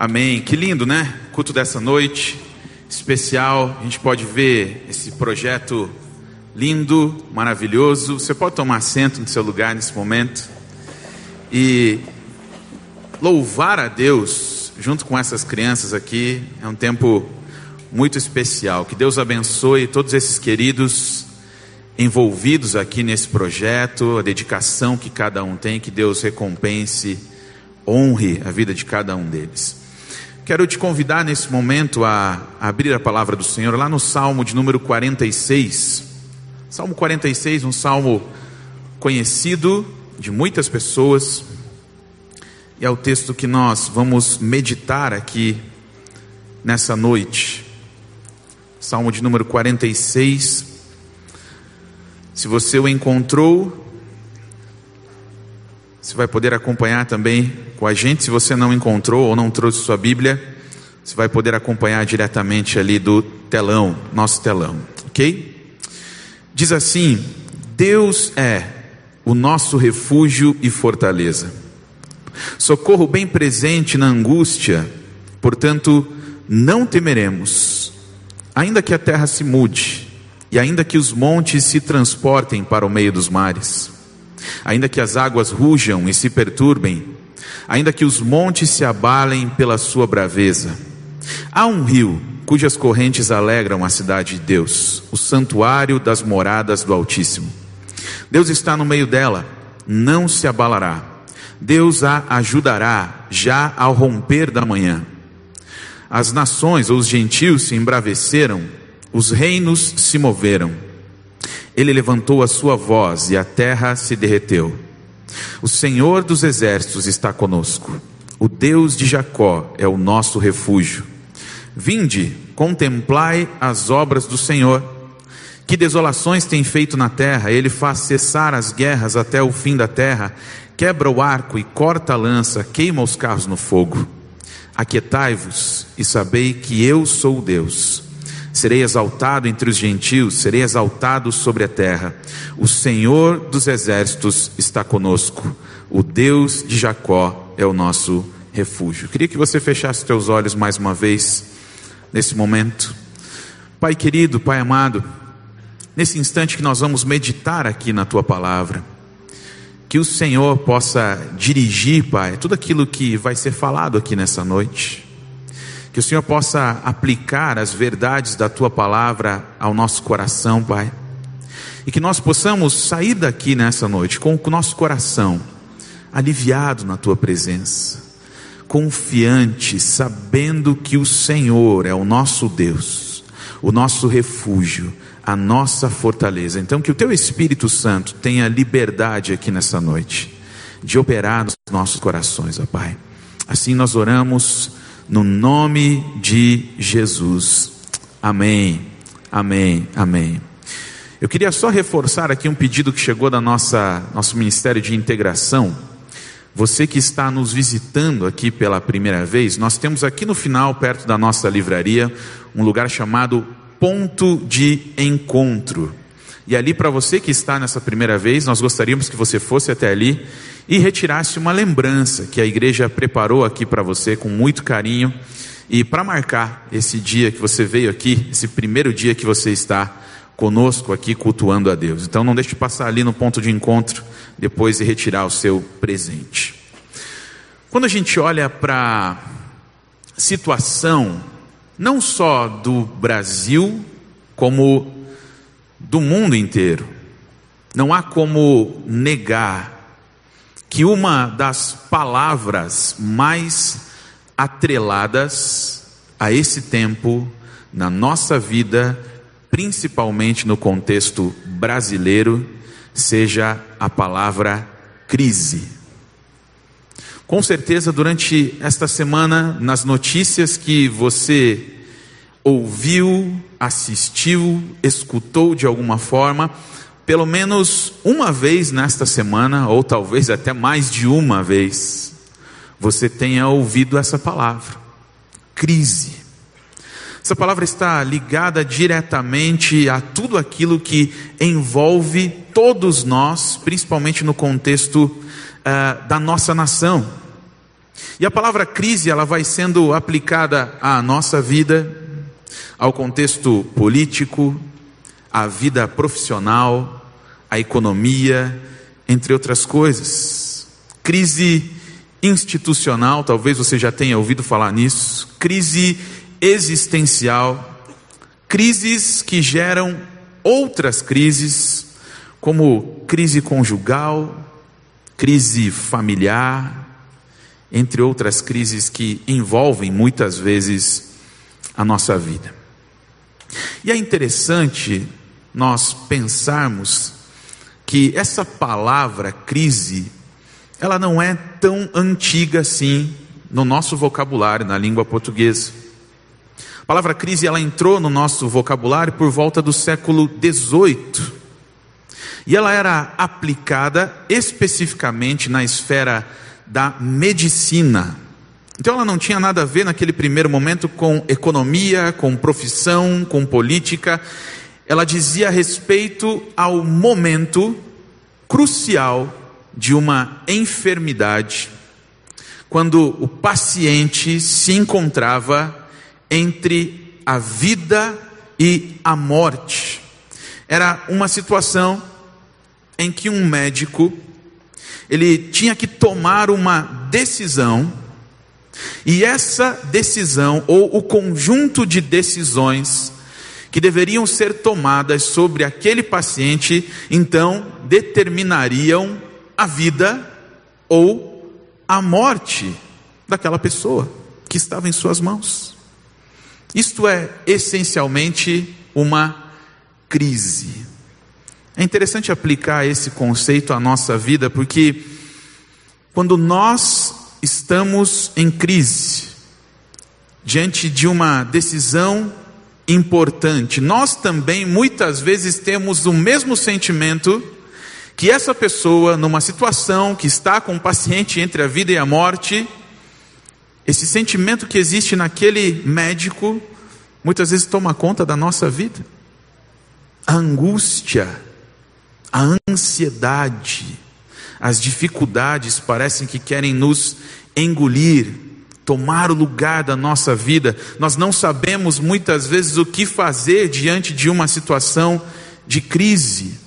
Amém. Que lindo, né? Culto dessa noite especial. A gente pode ver esse projeto lindo, maravilhoso. Você pode tomar assento no seu lugar nesse momento e louvar a Deus junto com essas crianças aqui. É um tempo muito especial. Que Deus abençoe todos esses queridos envolvidos aqui nesse projeto, a dedicação que cada um tem, que Deus recompense, honre a vida de cada um deles. Quero te convidar nesse momento a abrir a palavra do Senhor lá no Salmo de número 46. Salmo 46, um salmo conhecido de muitas pessoas, e é o texto que nós vamos meditar aqui nessa noite. Salmo de número 46. Se você o encontrou, você vai poder acompanhar também com a gente. Se você não encontrou ou não trouxe sua Bíblia, você vai poder acompanhar diretamente ali do telão, nosso telão, ok? Diz assim: Deus é o nosso refúgio e fortaleza, socorro bem presente na angústia, portanto, não temeremos, ainda que a terra se mude, e ainda que os montes se transportem para o meio dos mares ainda que as águas rujam e se perturbem, ainda que os montes se abalem pela sua braveza. Há um rio cujas correntes alegram a cidade de Deus, o santuário das moradas do Altíssimo. Deus está no meio dela, não se abalará. Deus a ajudará já ao romper da manhã. As nações ou os gentios se embraveceram, os reinos se moveram. Ele levantou a sua voz e a terra se derreteu. O Senhor dos exércitos está conosco. O Deus de Jacó é o nosso refúgio. Vinde, contemplai as obras do Senhor. Que desolações tem feito na terra, ele faz cessar as guerras até o fim da terra, quebra o arco e corta a lança, queima os carros no fogo. Aquietai-vos e sabei que eu sou Deus. Serei exaltado entre os gentios, serei exaltado sobre a terra. O Senhor dos exércitos está conosco. O Deus de Jacó é o nosso refúgio. Queria que você fechasse seus olhos mais uma vez nesse momento. Pai querido, Pai amado, nesse instante que nós vamos meditar aqui na tua palavra, que o Senhor possa dirigir, Pai, tudo aquilo que vai ser falado aqui nessa noite. Que o Senhor possa aplicar as verdades da tua palavra ao nosso coração, Pai. E que nós possamos sair daqui nessa noite com o nosso coração aliviado na tua presença, confiante, sabendo que o Senhor é o nosso Deus, o nosso refúgio, a nossa fortaleza. Então, que o teu Espírito Santo tenha liberdade aqui nessa noite de operar nos nossos corações, ó Pai. Assim nós oramos no nome de Jesus. Amém, amém, amém. Eu queria só reforçar aqui um pedido que chegou da nossa nosso Ministério de Integração. Você que está nos visitando aqui pela primeira vez, nós temos aqui no final, perto da nossa livraria, um lugar chamado Ponto de Encontro. E ali, para você que está nessa primeira vez, nós gostaríamos que você fosse até ali e retirasse uma lembrança que a igreja preparou aqui para você com muito carinho e para marcar esse dia que você veio aqui, esse primeiro dia que você está conosco aqui cultuando a Deus. Então não deixe de passar ali no ponto de encontro depois e retirar o seu presente. Quando a gente olha para a situação não só do Brasil, como do mundo inteiro, não há como negar que uma das palavras mais atreladas a esse tempo na nossa vida, principalmente no contexto brasileiro, seja a palavra crise. Com certeza, durante esta semana, nas notícias que você ouviu, assistiu, escutou de alguma forma, pelo menos uma vez nesta semana, ou talvez até mais de uma vez, você tenha ouvido essa palavra: crise. Essa palavra está ligada diretamente a tudo aquilo que envolve todos nós, principalmente no contexto uh, da nossa nação. E a palavra crise, ela vai sendo aplicada à nossa vida, ao contexto político, à vida profissional, à economia, entre outras coisas. Crise institucional, talvez você já tenha ouvido falar nisso, crise existencial, crises que geram outras crises, como crise conjugal, crise familiar, entre outras crises que envolvem muitas vezes a nossa vida. E é interessante nós pensarmos que essa palavra crise, ela não é tão antiga assim no nosso vocabulário, na língua portuguesa. A palavra crise, ela entrou no nosso vocabulário por volta do século XVIII. E ela era aplicada especificamente na esfera da medicina. Então ela não tinha nada a ver naquele primeiro momento com economia, com profissão, com política. Ela dizia respeito ao momento crucial de uma enfermidade, quando o paciente se encontrava entre a vida e a morte. Era uma situação em que um médico ele tinha que tomar uma decisão, e essa decisão, ou o conjunto de decisões que deveriam ser tomadas sobre aquele paciente, então determinariam a vida ou a morte daquela pessoa que estava em suas mãos. Isto é essencialmente uma crise. É interessante aplicar esse conceito à nossa vida, porque quando nós estamos em crise, diante de uma decisão importante, nós também muitas vezes temos o mesmo sentimento que essa pessoa, numa situação que está com um paciente entre a vida e a morte, esse sentimento que existe naquele médico, muitas vezes toma conta da nossa vida. A angústia, a ansiedade, as dificuldades parecem que querem nos engolir, tomar o lugar da nossa vida. Nós não sabemos muitas vezes o que fazer diante de uma situação de crise.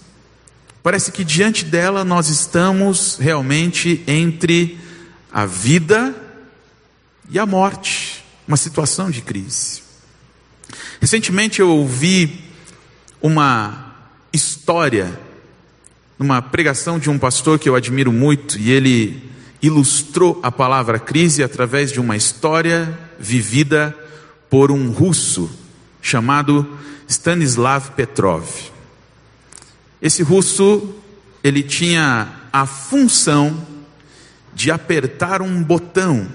Parece que diante dela nós estamos realmente entre a vida e a morte, uma situação de crise. Recentemente eu ouvi uma história numa pregação de um pastor que eu admiro muito, e ele ilustrou a palavra crise através de uma história vivida por um russo chamado Stanislav Petrov. Esse russo, ele tinha a função de apertar um botão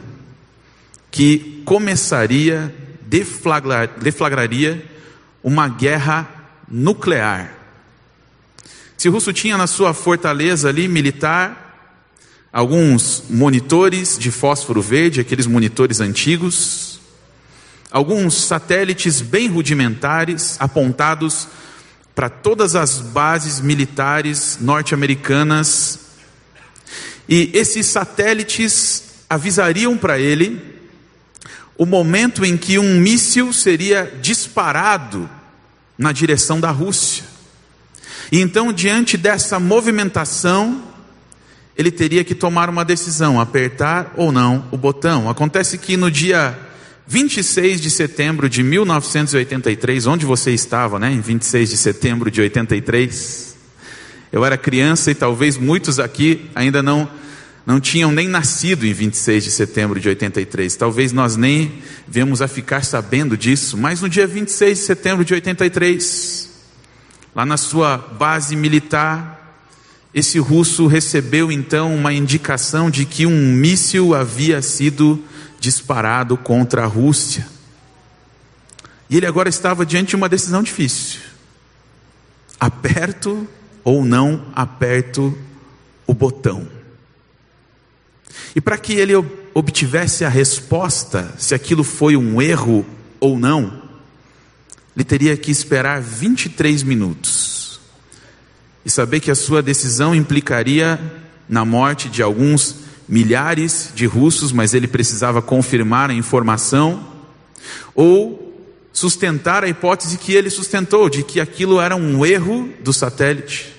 que começaria, deflagrar, deflagraria uma guerra nuclear se o russo tinha na sua fortaleza ali militar alguns monitores de fósforo verde, aqueles monitores antigos, alguns satélites bem rudimentares apontados para todas as bases militares norte-americanas. E esses satélites avisariam para ele o momento em que um míssil seria disparado na direção da Rússia. E então, diante dessa movimentação, ele teria que tomar uma decisão, apertar ou não o botão. Acontece que no dia 26 de setembro de 1983, onde você estava, né? Em 26 de setembro de 83, eu era criança e talvez muitos aqui ainda não não tinham nem nascido em 26 de setembro de 83. Talvez nós nem viemos a ficar sabendo disso, mas no dia 26 de setembro de 83, lá na sua base militar, esse russo recebeu então uma indicação de que um míssil havia sido disparado contra a Rússia. E ele agora estava diante de uma decisão difícil: aperto ou não aperto o botão. E para que ele obtivesse a resposta, se aquilo foi um erro ou não, ele teria que esperar 23 minutos e saber que a sua decisão implicaria na morte de alguns milhares de russos, mas ele precisava confirmar a informação, ou sustentar a hipótese que ele sustentou, de que aquilo era um erro do satélite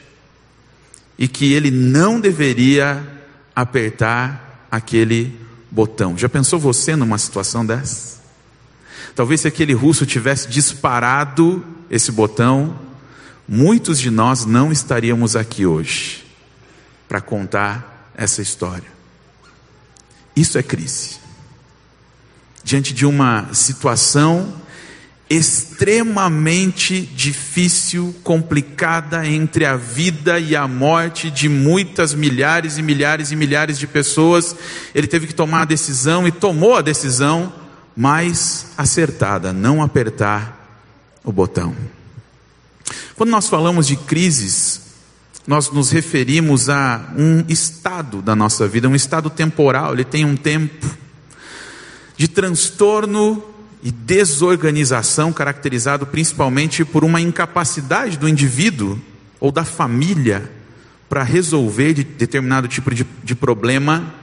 e que ele não deveria apertar aquele botão. Já pensou você numa situação dessa? Talvez se aquele russo tivesse disparado esse botão, muitos de nós não estaríamos aqui hoje para contar essa história. Isso é crise. Diante de uma situação extremamente difícil, complicada entre a vida e a morte de muitas milhares e milhares e milhares de pessoas, ele teve que tomar a decisão e tomou a decisão mais acertada, não apertar o botão. Quando nós falamos de crises, nós nos referimos a um estado da nossa vida, um estado temporal, ele tem um tempo de transtorno e desorganização caracterizado principalmente por uma incapacidade do indivíduo ou da família para resolver de determinado tipo de, de problema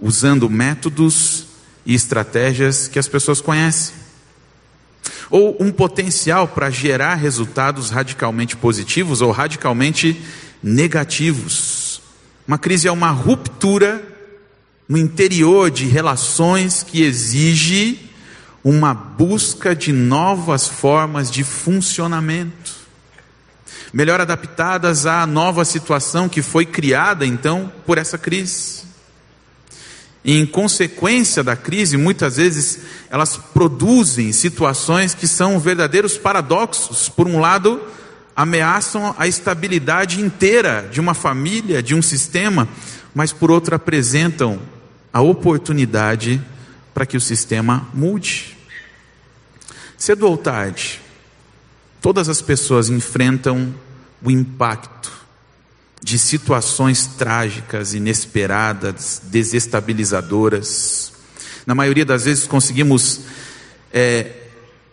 usando métodos e estratégias que as pessoas conhecem. Ou um potencial para gerar resultados radicalmente positivos ou radicalmente negativos. Uma crise é uma ruptura no interior de relações que exige uma busca de novas formas de funcionamento, melhor adaptadas à nova situação que foi criada então por essa crise. E, em consequência da crise, muitas vezes elas produzem situações que são verdadeiros paradoxos. Por um lado, ameaçam a estabilidade inteira de uma família, de um sistema, mas por outro apresentam a oportunidade para que o sistema mude. Cedo ou tarde, todas as pessoas enfrentam o impacto de situações trágicas, inesperadas, desestabilizadoras. Na maioria das vezes conseguimos é,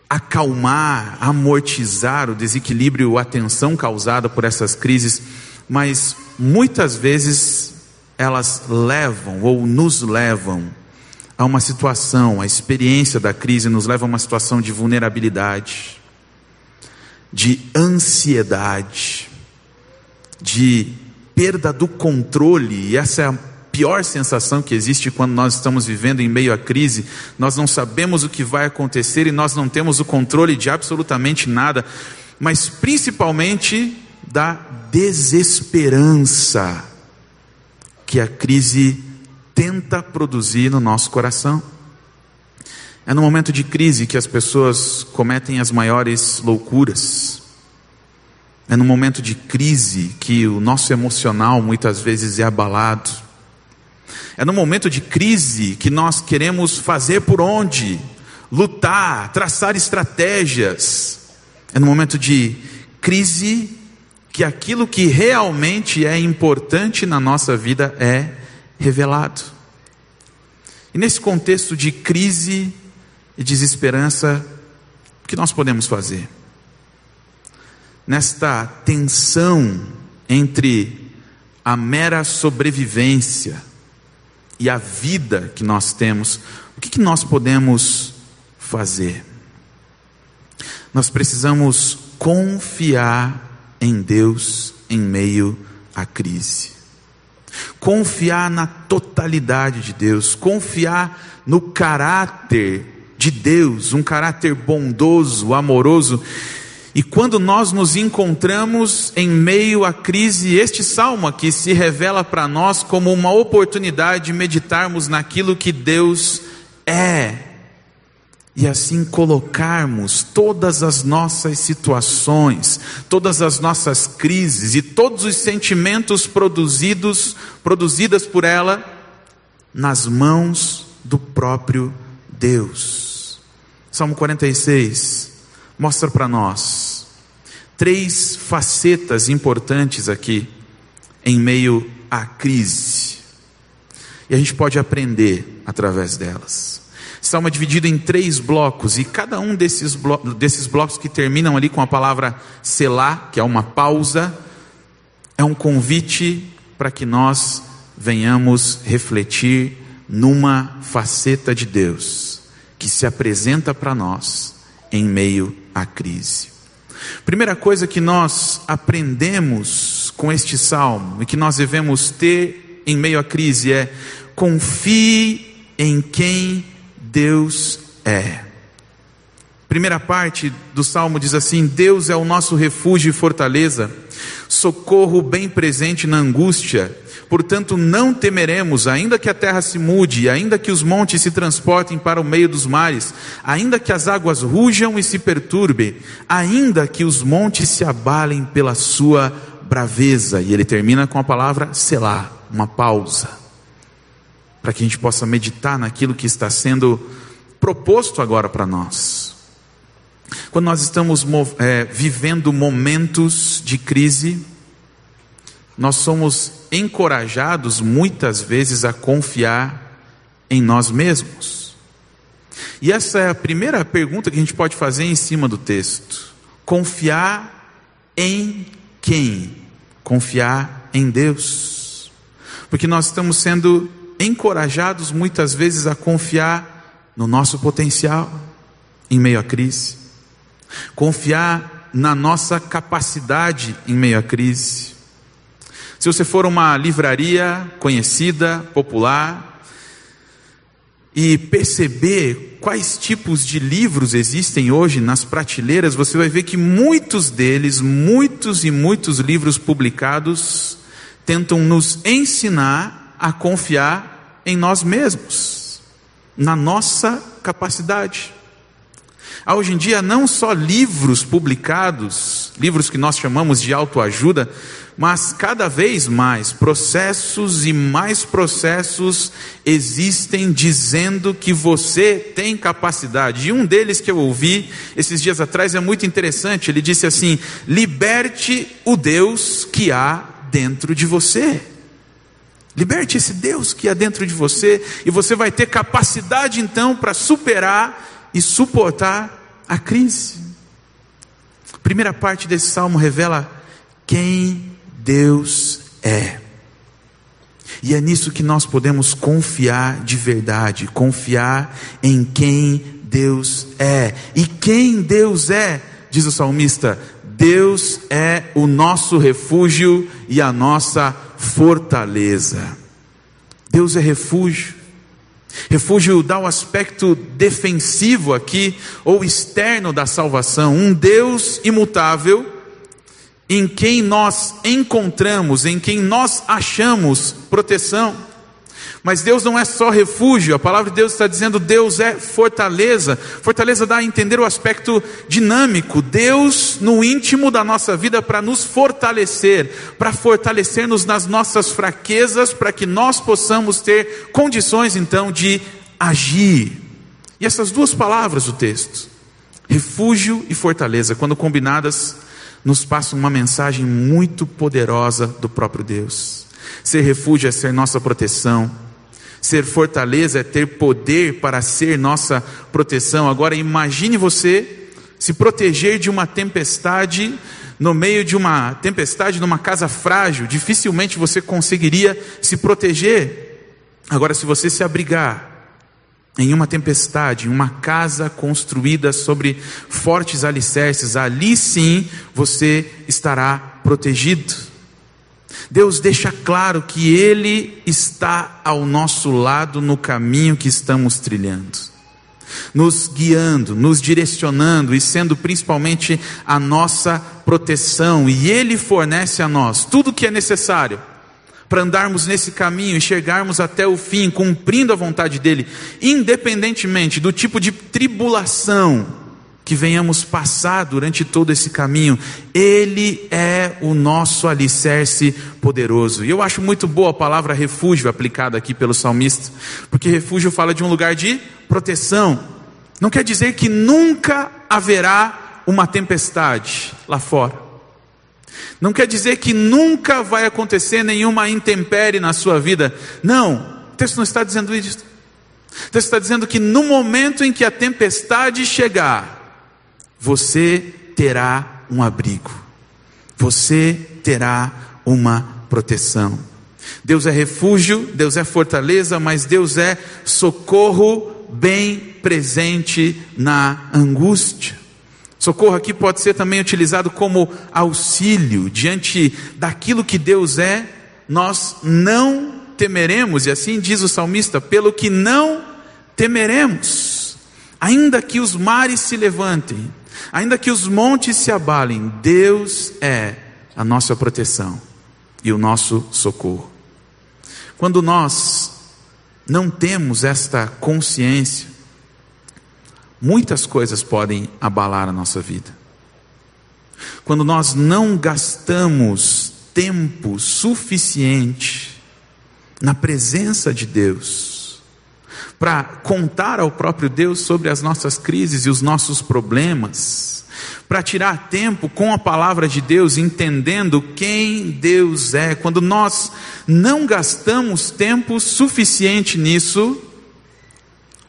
acalmar, amortizar o desequilíbrio, a tensão causada por essas crises, mas muitas vezes elas levam ou nos levam a uma situação, a experiência da crise nos leva a uma situação de vulnerabilidade, de ansiedade, de perda do controle, e essa é a pior sensação que existe quando nós estamos vivendo em meio à crise. Nós não sabemos o que vai acontecer e nós não temos o controle de absolutamente nada, mas principalmente da desesperança que a crise tenta produzir no nosso coração. É no momento de crise que as pessoas cometem as maiores loucuras. É no momento de crise que o nosso emocional muitas vezes é abalado. É no momento de crise que nós queremos fazer por onde, lutar, traçar estratégias. É no momento de crise que aquilo que realmente é importante na nossa vida é revelado. E nesse contexto de crise e desesperança, o que nós podemos fazer? Nesta tensão entre a mera sobrevivência e a vida que nós temos, o que, que nós podemos fazer? Nós precisamos confiar em Deus em meio à crise confiar na totalidade de Deus, confiar no caráter de Deus, um caráter bondoso, amoroso. E quando nós nos encontramos em meio à crise, este salmo aqui se revela para nós como uma oportunidade de meditarmos naquilo que Deus é e assim colocarmos todas as nossas situações, todas as nossas crises e todos os sentimentos produzidos, produzidas por ela nas mãos do próprio Deus. Salmo 46 mostra para nós três facetas importantes aqui em meio à crise. E a gente pode aprender através delas. Salmo dividido em três blocos, e cada um desses, blo desses blocos que terminam ali com a palavra selá, que é uma pausa, é um convite para que nós venhamos refletir numa faceta de Deus que se apresenta para nós em meio à crise. Primeira coisa que nós aprendemos com este salmo e que nós devemos ter em meio à crise é confie em quem Deus é. Primeira parte do salmo diz assim: Deus é o nosso refúgio e fortaleza, socorro bem presente na angústia. Portanto, não temeremos, ainda que a terra se mude, ainda que os montes se transportem para o meio dos mares, ainda que as águas rujam e se perturbem, ainda que os montes se abalem pela sua braveza. E ele termina com a palavra selar, uma pausa, para que a gente possa meditar naquilo que está sendo proposto agora para nós. Quando nós estamos é, vivendo momentos de crise, nós somos encorajados muitas vezes a confiar em nós mesmos. E essa é a primeira pergunta que a gente pode fazer em cima do texto. Confiar em quem? Confiar em Deus. Porque nós estamos sendo encorajados muitas vezes a confiar no nosso potencial em meio à crise confiar na nossa capacidade em meio à crise. Se você for uma livraria conhecida, popular, e perceber quais tipos de livros existem hoje nas prateleiras, você vai ver que muitos deles, muitos e muitos livros publicados, tentam nos ensinar a confiar em nós mesmos, na nossa capacidade. Há hoje em dia não só livros publicados, livros que nós chamamos de autoajuda, mas cada vez mais processos e mais processos existem dizendo que você tem capacidade. E um deles que eu ouvi esses dias atrás é muito interessante. Ele disse assim: liberte o Deus que há dentro de você. Liberte esse Deus que há dentro de você, e você vai ter capacidade então para superar e suportar a crise. A primeira parte desse salmo revela quem Deus é. E é nisso que nós podemos confiar de verdade, confiar em quem Deus é. E quem Deus é, diz o salmista, Deus é o nosso refúgio e a nossa fortaleza. Deus é refúgio. Refúgio dá o aspecto defensivo aqui, ou externo da salvação, um Deus imutável, em quem nós encontramos, em quem nós achamos proteção. Mas Deus não é só refúgio, a palavra de Deus está dizendo Deus é fortaleza. Fortaleza dá a entender o aspecto dinâmico, Deus no íntimo da nossa vida para nos fortalecer, para fortalecer-nos nas nossas fraquezas, para que nós possamos ter condições então de agir. E essas duas palavras do texto, refúgio e fortaleza, quando combinadas, nos passam uma mensagem muito poderosa do próprio Deus. Ser refúgio é ser nossa proteção. Ser fortaleza é ter poder para ser nossa proteção. Agora imagine você se proteger de uma tempestade no meio de uma tempestade numa casa frágil, dificilmente você conseguiria se proteger. Agora se você se abrigar em uma tempestade, em uma casa construída sobre fortes alicerces, ali sim você estará protegido. Deus deixa claro que Ele está ao nosso lado no caminho que estamos trilhando, nos guiando, nos direcionando e sendo principalmente a nossa proteção, e Ele fornece a nós tudo o que é necessário para andarmos nesse caminho e chegarmos até o fim, cumprindo a vontade dEle, independentemente do tipo de tribulação que venhamos passar durante todo esse caminho. Ele é o nosso alicerce poderoso. E eu acho muito boa a palavra refúgio aplicada aqui pelo salmista, porque refúgio fala de um lugar de proteção. Não quer dizer que nunca haverá uma tempestade lá fora. Não quer dizer que nunca vai acontecer nenhuma intempérie na sua vida. Não, o texto não está dizendo isso. O texto está dizendo que no momento em que a tempestade chegar, você terá um abrigo, você terá uma proteção. Deus é refúgio, Deus é fortaleza, mas Deus é socorro bem presente na angústia. Socorro aqui pode ser também utilizado como auxílio diante daquilo que Deus é, nós não temeremos, e assim diz o salmista, pelo que não temeremos, ainda que os mares se levantem, ainda que os montes se abalem, Deus é a nossa proteção e o nosso socorro. Quando nós não temos esta consciência, muitas coisas podem abalar a nossa vida. Quando nós não gastamos tempo suficiente na presença de Deus, para contar ao próprio Deus sobre as nossas crises e os nossos problemas, para tirar tempo com a palavra de Deus, entendendo quem Deus é. Quando nós não gastamos tempo suficiente nisso,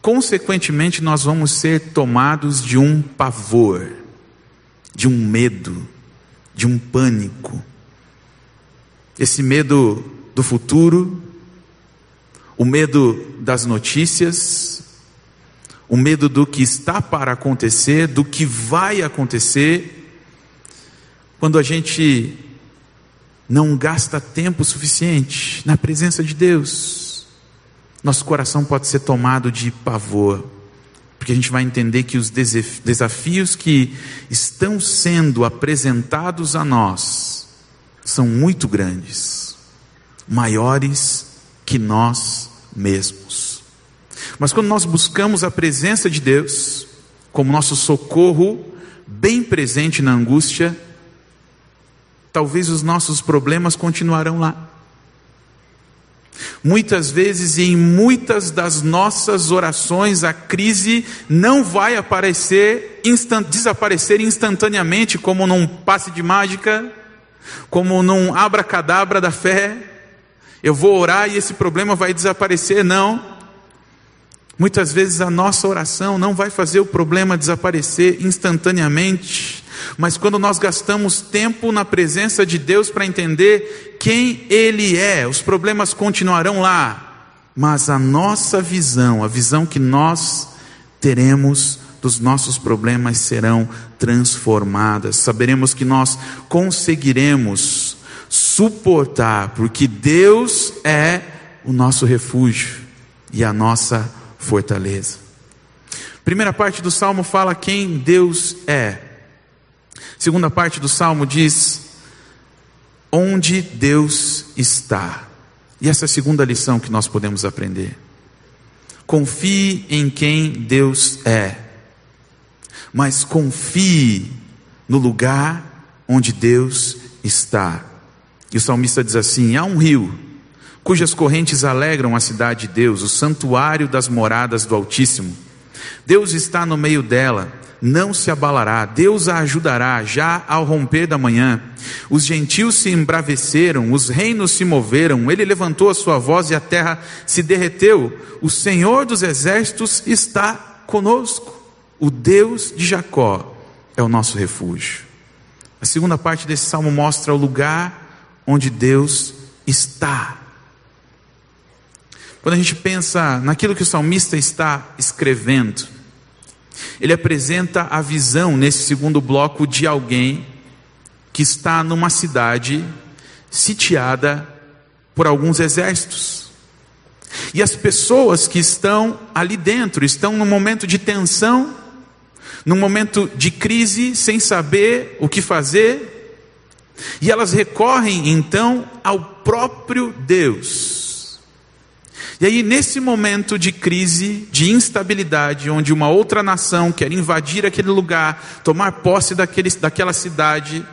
consequentemente nós vamos ser tomados de um pavor, de um medo, de um pânico. Esse medo do futuro, o medo das notícias, o medo do que está para acontecer, do que vai acontecer, quando a gente não gasta tempo suficiente na presença de Deus, nosso coração pode ser tomado de pavor, porque a gente vai entender que os desafios que estão sendo apresentados a nós são muito grandes, maiores que nós mesmos. Mas quando nós buscamos a presença de Deus como nosso socorro, bem presente na angústia, talvez os nossos problemas continuarão lá. Muitas vezes e em muitas das nossas orações, a crise não vai aparecer, instant, desaparecer instantaneamente, como num passe de mágica, como num abracadabra da fé. Eu vou orar e esse problema vai desaparecer, não. Muitas vezes a nossa oração não vai fazer o problema desaparecer instantaneamente, mas quando nós gastamos tempo na presença de Deus para entender quem Ele é, os problemas continuarão lá, mas a nossa visão, a visão que nós teremos dos nossos problemas serão transformadas. Saberemos que nós conseguiremos suportar, porque Deus é o nosso refúgio e a nossa fortaleza. Primeira parte do salmo fala quem Deus é. Segunda parte do salmo diz onde Deus está. E essa é a segunda lição que nós podemos aprender. Confie em quem Deus é, mas confie no lugar onde Deus está. E o salmista diz assim: há um rio cujas correntes alegram a cidade de Deus, o santuário das moradas do Altíssimo. Deus está no meio dela, não se abalará, Deus a ajudará já ao romper da manhã. Os gentios se embraveceram, os reinos se moveram, ele levantou a sua voz e a terra se derreteu. O Senhor dos exércitos está conosco, o Deus de Jacó é o nosso refúgio. A segunda parte desse salmo mostra o lugar onde Deus está. Quando a gente pensa naquilo que o salmista está escrevendo, ele apresenta a visão nesse segundo bloco de alguém que está numa cidade sitiada por alguns exércitos. E as pessoas que estão ali dentro estão num momento de tensão, num momento de crise, sem saber o que fazer, e elas recorrem então ao próprio Deus e aí, nesse momento de crise, de instabilidade, onde uma outra nação quer invadir aquele lugar, tomar posse daquele, daquela cidade,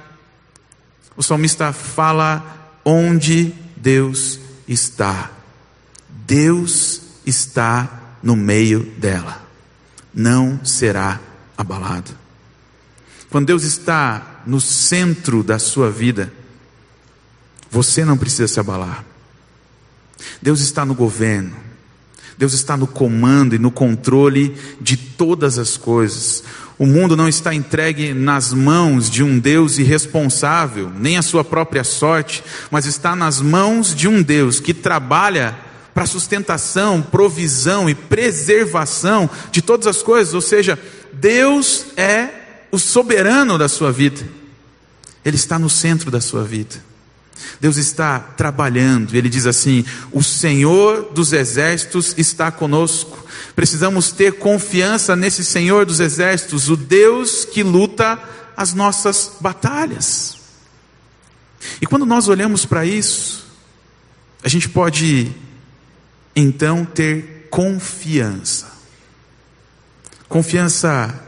o salmista fala onde Deus está. Deus está no meio dela, não será abalado. Quando Deus está no centro da sua vida, você não precisa se abalar. Deus está no governo. Deus está no comando e no controle de todas as coisas. O mundo não está entregue nas mãos de um Deus irresponsável, nem a sua própria sorte, mas está nas mãos de um Deus que trabalha para sustentação, provisão e preservação de todas as coisas, ou seja, Deus é o soberano da sua vida, Ele está no centro da sua vida. Deus está trabalhando, ele diz assim: O Senhor dos exércitos está conosco. Precisamos ter confiança nesse Senhor dos exércitos, o Deus que luta as nossas batalhas. E quando nós olhamos para isso, a gente pode então ter confiança. Confiança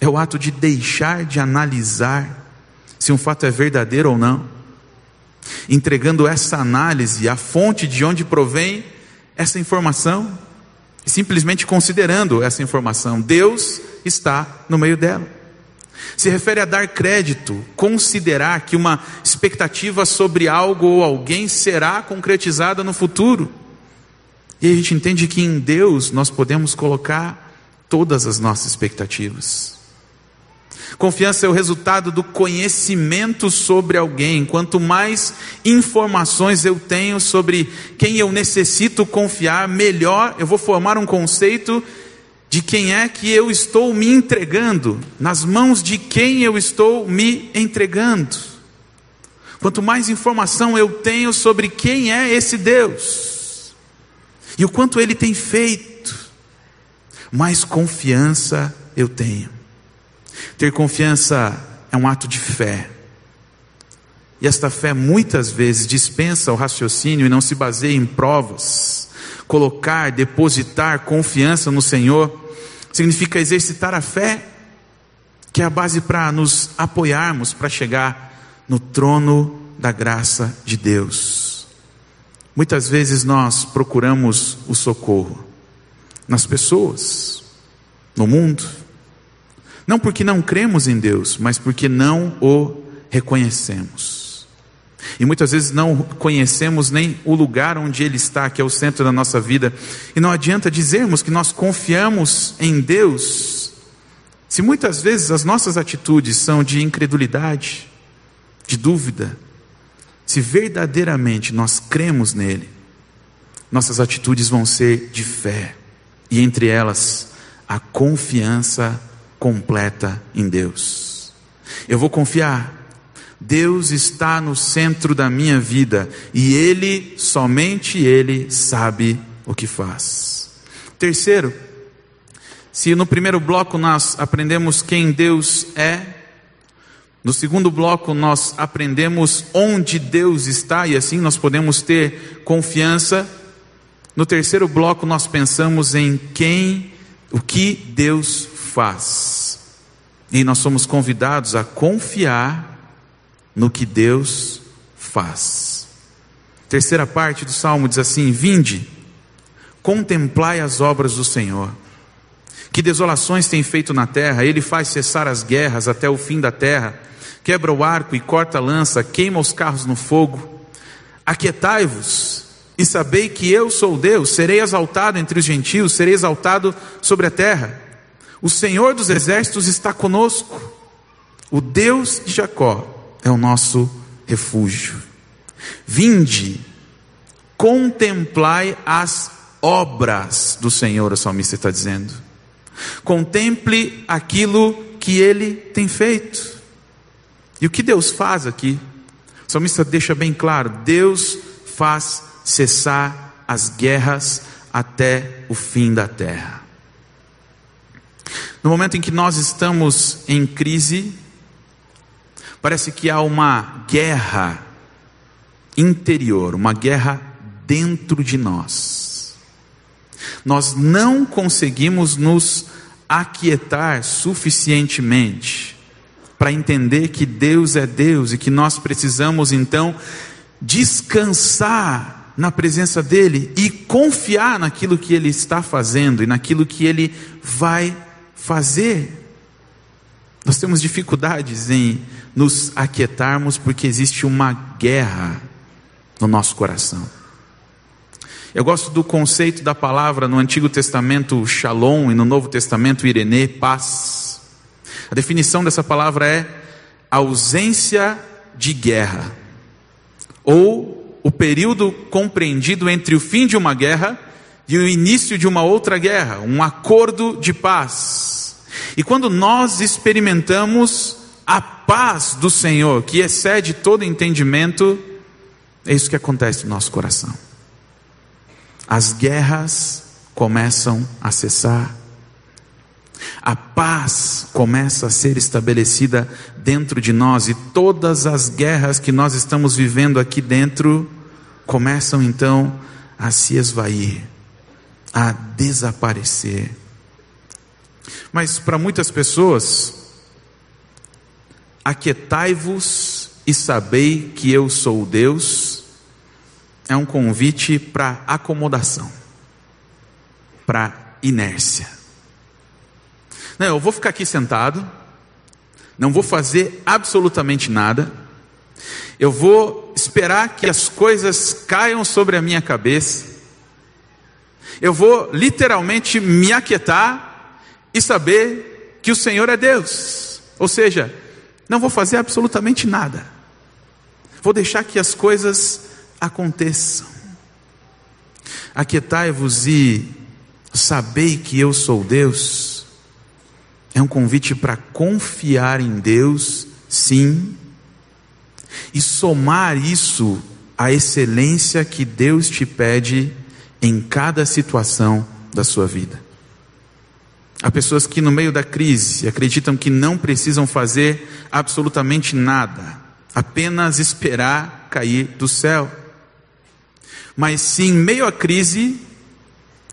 é o ato de deixar de analisar se um fato é verdadeiro ou não entregando essa análise, a fonte de onde provém essa informação, e simplesmente considerando essa informação. Deus está no meio dela. Se refere a dar crédito, considerar que uma expectativa sobre algo ou alguém será concretizada no futuro. E a gente entende que em Deus nós podemos colocar todas as nossas expectativas. Confiança é o resultado do conhecimento sobre alguém. Quanto mais informações eu tenho sobre quem eu necessito confiar, melhor eu vou formar um conceito de quem é que eu estou me entregando, nas mãos de quem eu estou me entregando. Quanto mais informação eu tenho sobre quem é esse Deus e o quanto ele tem feito, mais confiança eu tenho. Ter confiança é um ato de fé. E esta fé muitas vezes dispensa o raciocínio e não se baseia em provas. Colocar, depositar confiança no Senhor significa exercitar a fé, que é a base para nos apoiarmos para chegar no trono da graça de Deus. Muitas vezes nós procuramos o socorro nas pessoas, no mundo, não porque não cremos em Deus, mas porque não o reconhecemos. E muitas vezes não conhecemos nem o lugar onde Ele está, que é o centro da nossa vida. E não adianta dizermos que nós confiamos em Deus, se muitas vezes as nossas atitudes são de incredulidade, de dúvida. Se verdadeiramente nós cremos nele, nossas atitudes vão ser de fé, e entre elas, a confiança completa em Deus. Eu vou confiar. Deus está no centro da minha vida e Ele, somente Ele, sabe o que faz. Terceiro, se no primeiro bloco nós aprendemos quem Deus é, no segundo bloco nós aprendemos onde Deus está e assim nós podemos ter confiança. No terceiro bloco nós pensamos em quem, o que Deus faz. E nós somos convidados a confiar no que Deus faz. Terceira parte do salmo diz assim: Vinde, contemplai as obras do Senhor. Que desolações tem feito na terra, ele faz cessar as guerras até o fim da terra, quebra o arco e corta a lança, queima os carros no fogo. Aquietai-vos e sabei que eu sou Deus, serei exaltado entre os gentios, serei exaltado sobre a terra. O Senhor dos exércitos está conosco. O Deus de Jacó é o nosso refúgio. Vinde, contemplai as obras do Senhor, o salmista está dizendo. Contemple aquilo que ele tem feito. E o que Deus faz aqui? O salmista deixa bem claro: Deus faz cessar as guerras até o fim da terra. No momento em que nós estamos em crise, parece que há uma guerra interior, uma guerra dentro de nós. Nós não conseguimos nos aquietar suficientemente para entender que Deus é Deus e que nós precisamos então descansar na presença dEle e confiar naquilo que Ele está fazendo e naquilo que Ele vai fazer. Nós temos dificuldades em nos aquietarmos porque existe uma guerra no nosso coração. Eu gosto do conceito da palavra no Antigo Testamento shalom e no Novo Testamento irene, paz. A definição dessa palavra é ausência de guerra, ou o período compreendido entre o fim de uma guerra e o início de uma outra guerra, um acordo de paz. E quando nós experimentamos a paz do Senhor, que excede todo entendimento, é isso que acontece no nosso coração. As guerras começam a cessar, a paz começa a ser estabelecida dentro de nós, e todas as guerras que nós estamos vivendo aqui dentro começam então a se esvair, a desaparecer. Mas para muitas pessoas, aquietai-vos e sabei que eu sou Deus, é um convite para acomodação, para inércia. Não, eu vou ficar aqui sentado, não vou fazer absolutamente nada, eu vou esperar que as coisas caiam sobre a minha cabeça, eu vou literalmente me aquietar e saber que o Senhor é Deus, ou seja, não vou fazer absolutamente nada. Vou deixar que as coisas aconteçam. Aquietai-vos e sabei que eu sou Deus. É um convite para confiar em Deus, sim, e somar isso à excelência que Deus te pede em cada situação da sua vida. Há pessoas que, no meio da crise, acreditam que não precisam fazer absolutamente nada, apenas esperar cair do céu. Mas se em meio à crise,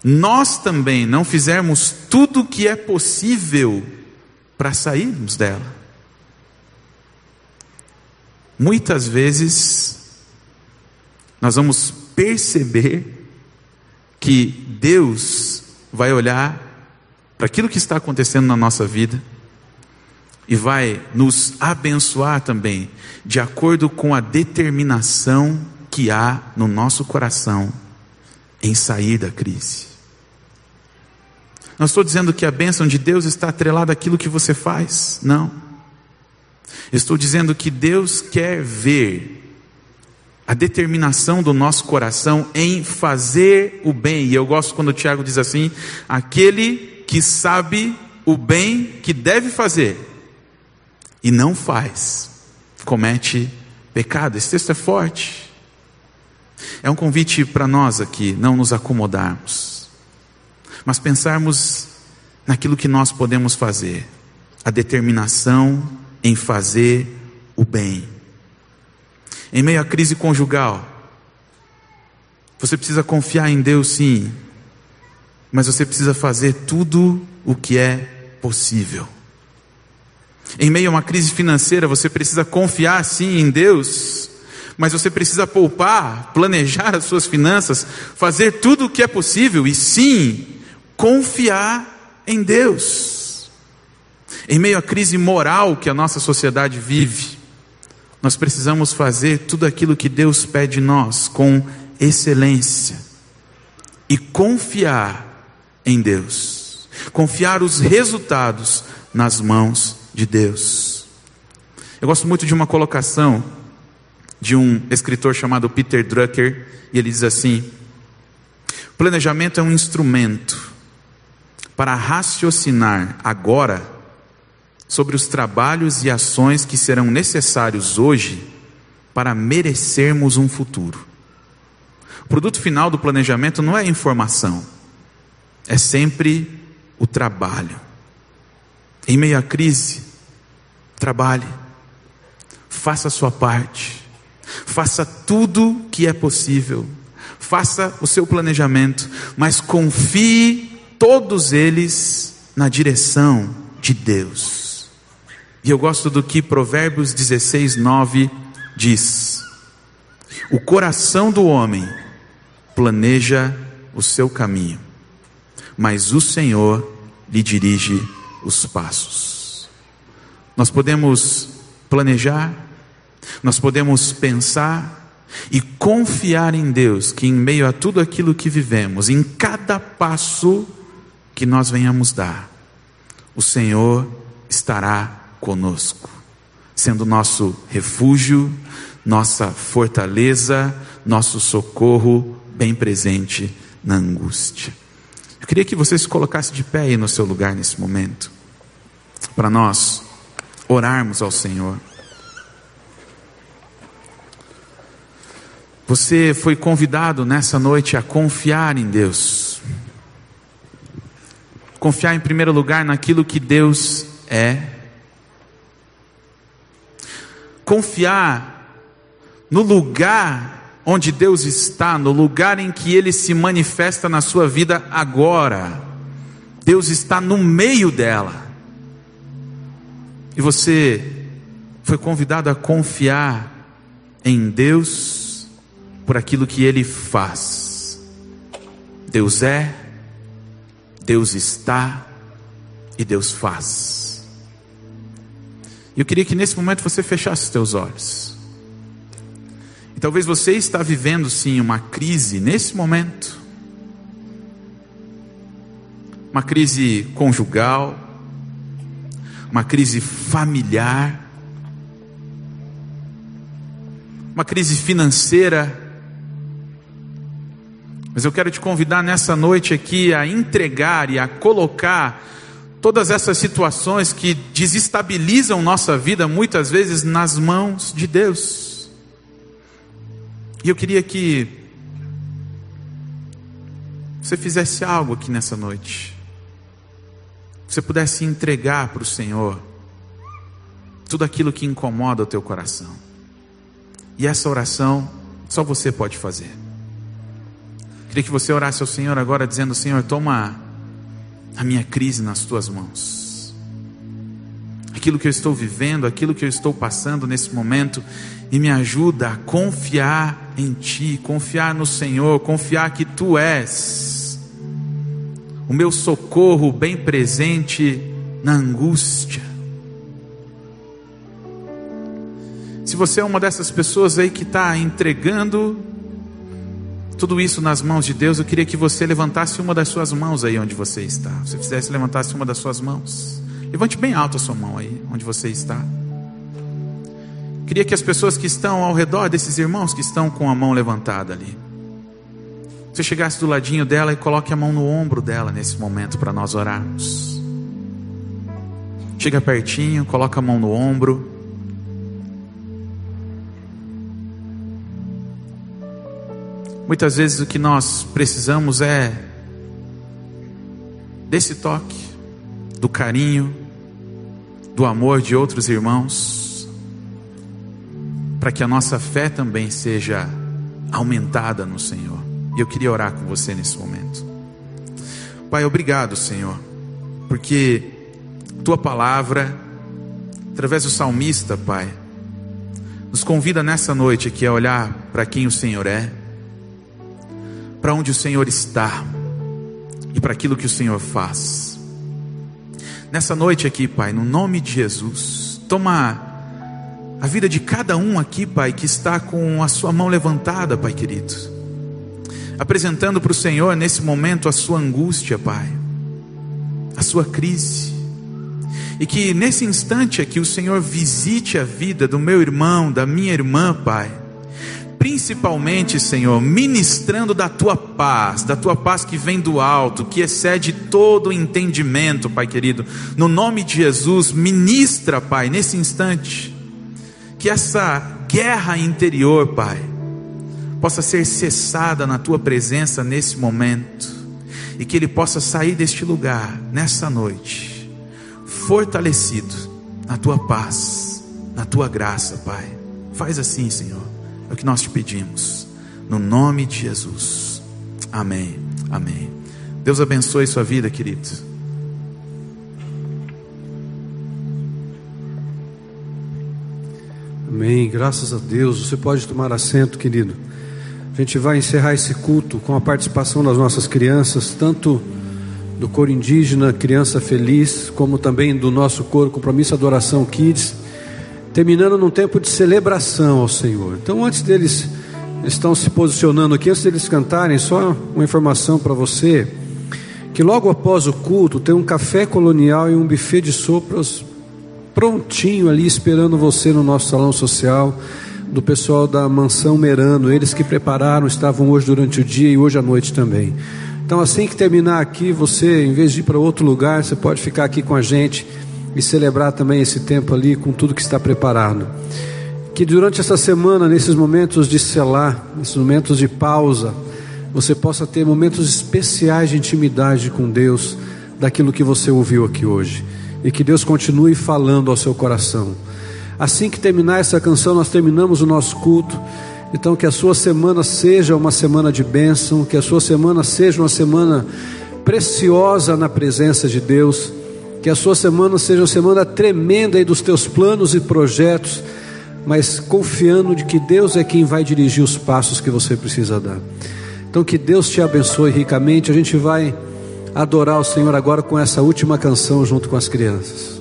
nós também não fizermos tudo o que é possível para sairmos dela, muitas vezes nós vamos perceber que Deus vai olhar para aquilo que está acontecendo na nossa vida e vai nos abençoar também, de acordo com a determinação que há no nosso coração em sair da crise. Não estou dizendo que a bênção de Deus está atrelada àquilo que você faz, não. Estou dizendo que Deus quer ver a determinação do nosso coração em fazer o bem. E eu gosto quando o Tiago diz assim: aquele que sabe o bem que deve fazer e não faz, comete pecado. Esse texto é forte. É um convite para nós aqui não nos acomodarmos, mas pensarmos naquilo que nós podemos fazer, a determinação em fazer o bem. Em meio à crise conjugal, você precisa confiar em Deus sim, mas você precisa fazer tudo o que é possível. Em meio a uma crise financeira, você precisa confiar sim em Deus, mas você precisa poupar, planejar as suas finanças, fazer tudo o que é possível e sim confiar em Deus. Em meio à crise moral que a nossa sociedade vive, nós precisamos fazer tudo aquilo que Deus pede de nós com excelência e confiar em Deus, confiar os resultados nas mãos de Deus. Eu gosto muito de uma colocação de um escritor chamado Peter Drucker, e ele diz assim: planejamento é um instrumento para raciocinar agora sobre os trabalhos e ações que serão necessários hoje para merecermos um futuro. O produto final do planejamento não é informação é sempre o trabalho. Em meio à crise, trabalhe, faça a sua parte, faça tudo que é possível, faça o seu planejamento, mas confie todos eles na direção de Deus. E eu gosto do que Provérbios 16, 9 diz: O coração do homem planeja o seu caminho mas o Senhor lhe dirige os passos. Nós podemos planejar, nós podemos pensar, e confiar em Deus, que em meio a tudo aquilo que vivemos, em cada passo que nós venhamos dar, o Senhor estará conosco, sendo nosso refúgio, nossa fortaleza, nosso socorro bem presente na angústia. Eu queria que você se colocasse de pé aí no seu lugar nesse momento, para nós orarmos ao Senhor. Você foi convidado nessa noite a confiar em Deus. Confiar em primeiro lugar naquilo que Deus é. Confiar no lugar onde Deus está, no lugar em que Ele se manifesta na sua vida agora. Deus está no meio dela. E você foi convidado a confiar em Deus por aquilo que ele faz. Deus é, Deus está e Deus faz. Eu queria que nesse momento você fechasse os teus olhos. E talvez você está vivendo sim uma crise nesse momento. Uma crise conjugal, uma crise familiar, uma crise financeira, mas eu quero te convidar nessa noite aqui a entregar e a colocar todas essas situações que desestabilizam nossa vida muitas vezes nas mãos de Deus. E eu queria que você fizesse algo aqui nessa noite. Você pudesse entregar para o Senhor tudo aquilo que incomoda o teu coração. E essa oração só você pode fazer. Queria que você orasse ao Senhor agora, dizendo: Senhor, toma a minha crise nas tuas mãos. Aquilo que eu estou vivendo, aquilo que eu estou passando nesse momento, e me ajuda a confiar em Ti, confiar no Senhor, confiar que Tu és o meu socorro bem presente na angústia. Se você é uma dessas pessoas aí que está entregando tudo isso nas mãos de Deus, eu queria que você levantasse uma das suas mãos aí onde você está. Se você fizesse, levantasse uma das suas mãos. Levante bem alto a sua mão aí, onde você está. Queria que as pessoas que estão ao redor desses irmãos que estão com a mão levantada ali, você chegasse do ladinho dela e coloque a mão no ombro dela nesse momento para nós orarmos. Chega pertinho, coloca a mão no ombro. Muitas vezes o que nós precisamos é desse toque, do carinho, do amor de outros irmãos, para que a nossa fé também seja aumentada no Senhor. E eu queria orar com você nesse momento. Pai, obrigado, Senhor, porque tua palavra, através do salmista, Pai, nos convida nessa noite aqui a olhar para quem o Senhor é para onde o Senhor está e para aquilo que o Senhor faz. Nessa noite aqui, Pai, no nome de Jesus, toma a vida de cada um aqui, Pai, que está com a sua mão levantada, Pai querido, apresentando para o Senhor nesse momento a sua angústia, Pai, a sua crise. E que nesse instante aqui o Senhor visite a vida do meu irmão, da minha irmã, Pai principalmente, Senhor, ministrando da tua paz, da tua paz que vem do alto, que excede todo entendimento, Pai querido. No nome de Jesus, ministra, Pai, nesse instante, que essa guerra interior, Pai, possa ser cessada na tua presença nesse momento, e que ele possa sair deste lugar nessa noite, fortalecido na tua paz, na tua graça, Pai. Faz assim, Senhor. É o que nós te pedimos. No nome de Jesus. Amém. Amém. Deus abençoe sua vida, querido. Amém. Graças a Deus. Você pode tomar assento, querido. A gente vai encerrar esse culto com a participação das nossas crianças, tanto do coro indígena Criança Feliz, como também do nosso coro Compromisso Adoração Kids terminando num tempo de celebração ao Senhor. Então, antes deles estão se posicionando aqui, antes deles cantarem, só uma informação para você: que logo após o culto tem um café colonial e um buffet de sopas prontinho ali esperando você no nosso salão social do pessoal da mansão Merano, eles que prepararam, estavam hoje durante o dia e hoje à noite também. Então, assim que terminar aqui, você, em vez de ir para outro lugar, você pode ficar aqui com a gente e celebrar também esse tempo ali com tudo que está preparado. Que durante essa semana, nesses momentos de selar, nesses momentos de pausa, você possa ter momentos especiais de intimidade com Deus, daquilo que você ouviu aqui hoje. E que Deus continue falando ao seu coração. Assim que terminar essa canção, nós terminamos o nosso culto. Então, que a sua semana seja uma semana de bênção, que a sua semana seja uma semana preciosa na presença de Deus, que a sua semana seja uma semana tremenda aí dos teus planos e projetos, mas confiando de que Deus é quem vai dirigir os passos que você precisa dar. Então, que Deus te abençoe ricamente. A gente vai adorar o Senhor agora com essa última canção junto com as crianças.